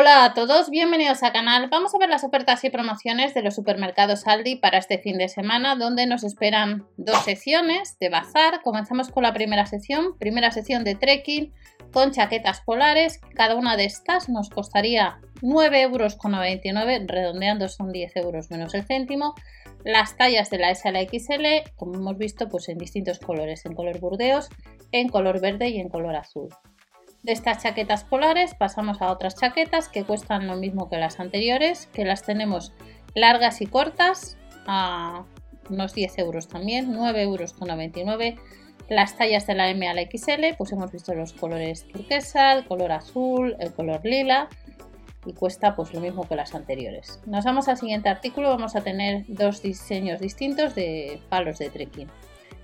Hola a todos, bienvenidos al canal. Vamos a ver las ofertas y promociones de los supermercados Aldi para este fin de semana, donde nos esperan dos secciones de bazar. Comenzamos con la primera sección, primera sección de trekking con chaquetas polares. Cada una de estas nos costaría 9,99 euros, redondeando son 10 euros menos el céntimo. Las tallas de la S a la XL, como hemos visto, pues en distintos colores, en color burdeos, en color verde y en color azul. De estas chaquetas polares pasamos a otras chaquetas que cuestan lo mismo que las anteriores, que las tenemos largas y cortas a unos 10 euros también, 9 euros con 99. Las tallas de la M a la XL, pues hemos visto los colores turquesa, el color azul, el color lila y cuesta pues lo mismo que las anteriores. Nos vamos al siguiente artículo, vamos a tener dos diseños distintos de palos de trekking.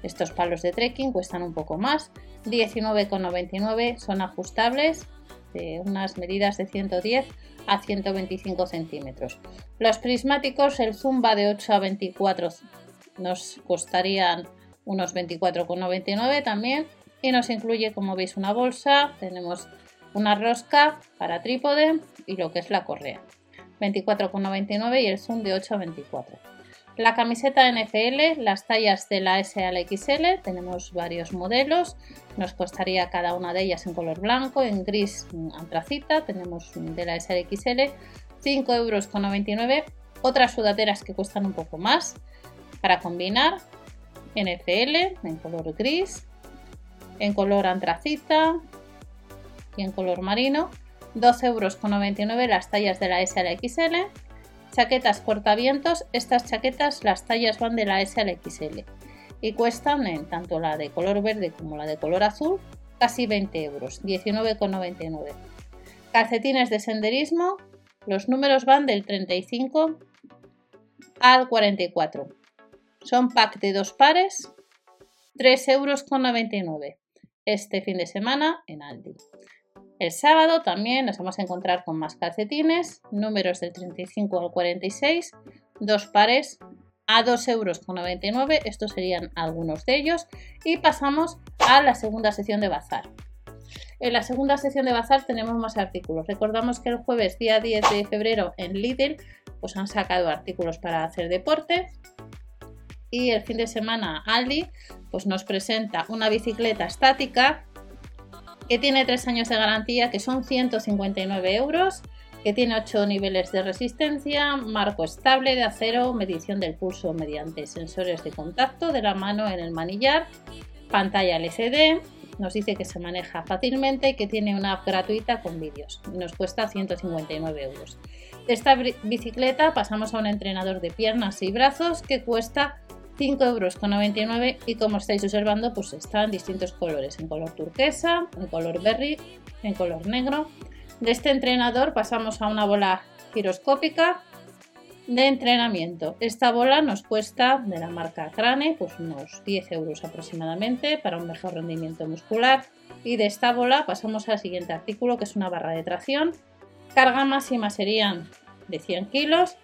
Estos palos de trekking cuestan un poco más, 19,99 son ajustables de unas medidas de 110 a 125 centímetros. Los prismáticos, el Zumba de 8 a 24 nos costarían unos 24,99 también y nos incluye como veis una bolsa, tenemos una rosca para trípode y lo que es la correa. 24,99 y el zoom de 8 a 24. La camiseta NFL, las tallas de la S XL, tenemos varios modelos, nos costaría cada una de ellas en color blanco, en gris antracita, tenemos de la S a la XL, 5,99 euros. Otras sudaderas que cuestan un poco más para combinar, NFL en color gris, en color antracita y en color marino, 12,99 euros las tallas de la S XL Chaquetas cortavientos, estas chaquetas las tallas van de la S a la XL y cuestan en tanto la de color verde como la de color azul casi 20 euros, 19,99. Calcetines de senderismo, los números van del 35 al 44. Son pack de dos pares, 3,99 euros este fin de semana en Aldi. El sábado también nos vamos a encontrar con más calcetines, números del 35 al 46, dos pares a 2,99 euros. Estos serían algunos de ellos. Y pasamos a la segunda sección de bazar. En la segunda sección de bazar tenemos más artículos. Recordamos que el jueves, día 10 de febrero, en Lidl, pues han sacado artículos para hacer deporte. Y el fin de semana Aldi pues nos presenta una bicicleta estática que tiene 3 años de garantía, que son 159 euros, que tiene 8 niveles de resistencia, marco estable de acero, medición del pulso mediante sensores de contacto de la mano en el manillar, pantalla LCD, nos dice que se maneja fácilmente y que tiene una app gratuita con vídeos. Nos cuesta 159 euros. De esta bicicleta pasamos a un entrenador de piernas y brazos que cuesta 5,99 euros y como estáis observando pues están distintos colores, en color turquesa, en color berry, en color negro. De este entrenador pasamos a una bola giroscópica de entrenamiento. Esta bola nos cuesta de la marca Crane pues unos 10 euros aproximadamente para un mejor rendimiento muscular. Y de esta bola pasamos al siguiente artículo que es una barra de tracción. Carga máxima serían de 100 kilos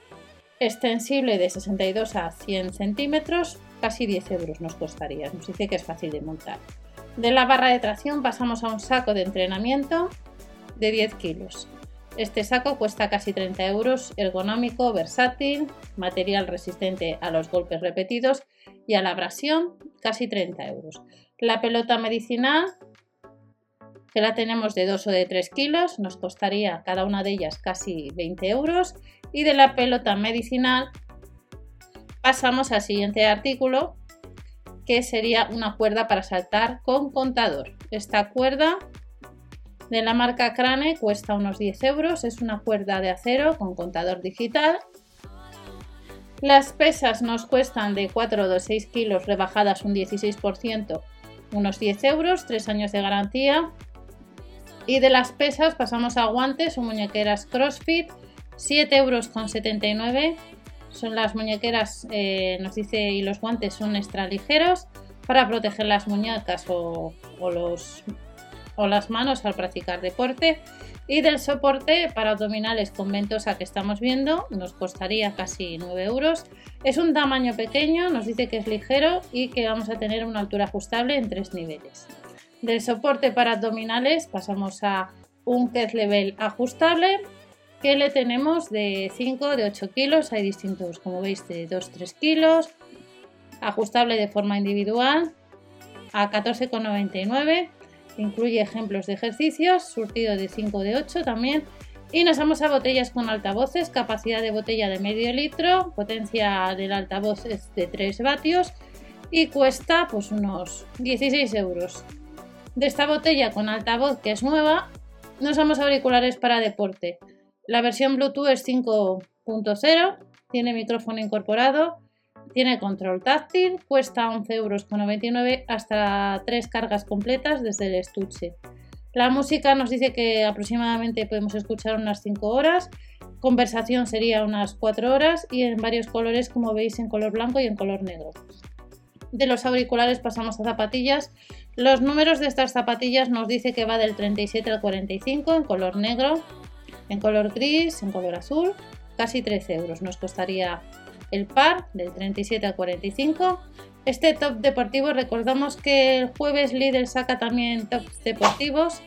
extensible de 62 a 100 centímetros, casi 10 euros nos costaría. Nos dice que es fácil de montar. De la barra de tracción pasamos a un saco de entrenamiento de 10 kilos. Este saco cuesta casi 30 euros, ergonómico, versátil, material resistente a los golpes repetidos y a la abrasión, casi 30 euros. La pelota medicinal, que la tenemos de 2 o de 3 kilos, nos costaría cada una de ellas casi 20 euros y de la pelota medicinal pasamos al siguiente artículo, que sería una cuerda para saltar con contador. Esta cuerda de la marca Crane cuesta unos 10 euros, es una cuerda de acero con contador digital. Las pesas nos cuestan de 4 o 6 kilos rebajadas un 16%, unos 10 euros, 3 años de garantía. Y de las pesas pasamos a guantes o muñequeras CrossFit 7,79 euros. Son las muñequeras, eh, nos dice, y los guantes son extra ligeros para proteger las muñecas o, los, o las manos al practicar deporte. Y del soporte para abdominales con ventosa que estamos viendo nos costaría casi 9 euros. Es un tamaño pequeño, nos dice que es ligero y que vamos a tener una altura ajustable en tres niveles. Del soporte para abdominales pasamos a un level ajustable que le tenemos de 5, de 8 kilos, hay distintos, como veis, de 2-3 kilos, ajustable de forma individual a 14,99, incluye ejemplos de ejercicios, surtido de 5 de 8 también, y nos vamos a botellas con altavoces, capacidad de botella de medio litro, potencia del altavoz es de 3 vatios y cuesta pues unos 16 euros. De esta botella con altavoz que es nueva, nos vamos a auriculares para deporte. La versión Bluetooth es 5.0, tiene micrófono incorporado, tiene control táctil, cuesta 11,99 euros hasta 3 cargas completas desde el estuche. La música nos dice que aproximadamente podemos escuchar unas 5 horas, conversación sería unas 4 horas y en varios colores como veis en color blanco y en color negro. De los auriculares pasamos a zapatillas. Los números de estas zapatillas nos dice que va del 37 al 45 en color negro, en color gris, en color azul, casi 13 euros nos costaría el par del 37 al 45 este top deportivo, recordamos que el jueves Lidl saca también tops deportivos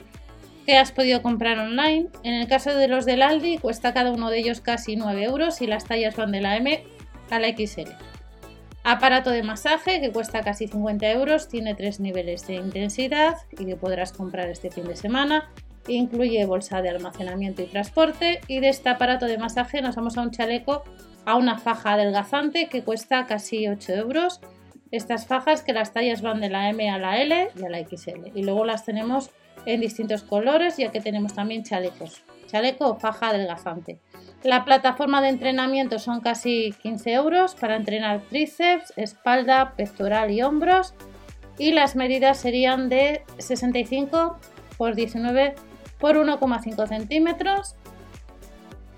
que has podido comprar online. En el caso de los del Aldi, cuesta cada uno de ellos casi 9 euros y las tallas van de la M a la XL. Aparato de masaje que cuesta casi 50 euros, tiene tres niveles de intensidad y que podrás comprar este fin de semana. Incluye bolsa de almacenamiento y transporte. Y de este aparato de masaje nos vamos a un chaleco, a una faja adelgazante que cuesta casi 8 euros estas fajas que las tallas van de la M a la L y a la XL. Y luego las tenemos en distintos colores ya que tenemos también chalecos. Chaleco o faja adelgazante. La plataforma de entrenamiento son casi 15 euros para entrenar tríceps, espalda, pectoral y hombros. Y las medidas serían de 65 por 19 por 1,5 centímetros.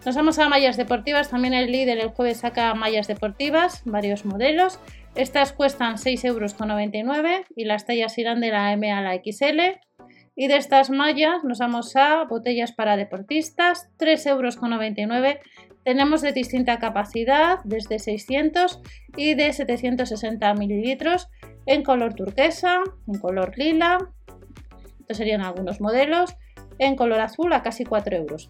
Nos vamos a mallas deportivas. También el líder el jueves saca mallas deportivas, varios modelos. Estas cuestan 6,99 euros y las tallas irán de la M a la XL. Y de estas mallas nos vamos a botellas para deportistas, 3,99 euros. Tenemos de distinta capacidad, desde 600 y de 760 mililitros, en color turquesa, en color lila. Estos serían algunos modelos. En color azul a casi 4 euros.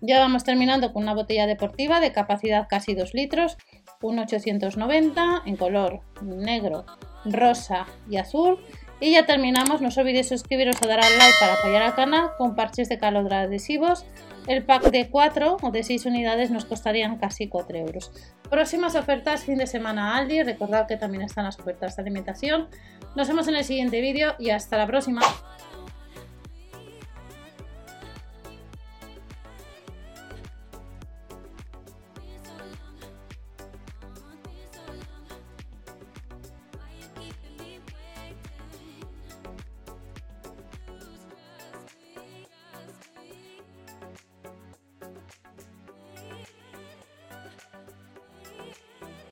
Ya vamos terminando con una botella deportiva de capacidad casi 2 litros un 890 en color negro, rosa y azul. Y ya terminamos, no os olvidéis suscribiros o dar al like para apoyar al canal con parches de calor adhesivos. El pack de 4 o de 6 unidades nos costarían casi 4 euros. Próximas ofertas fin de semana Aldi, recordad que también están las ofertas de alimentación. Nos vemos en el siguiente vídeo y hasta la próxima.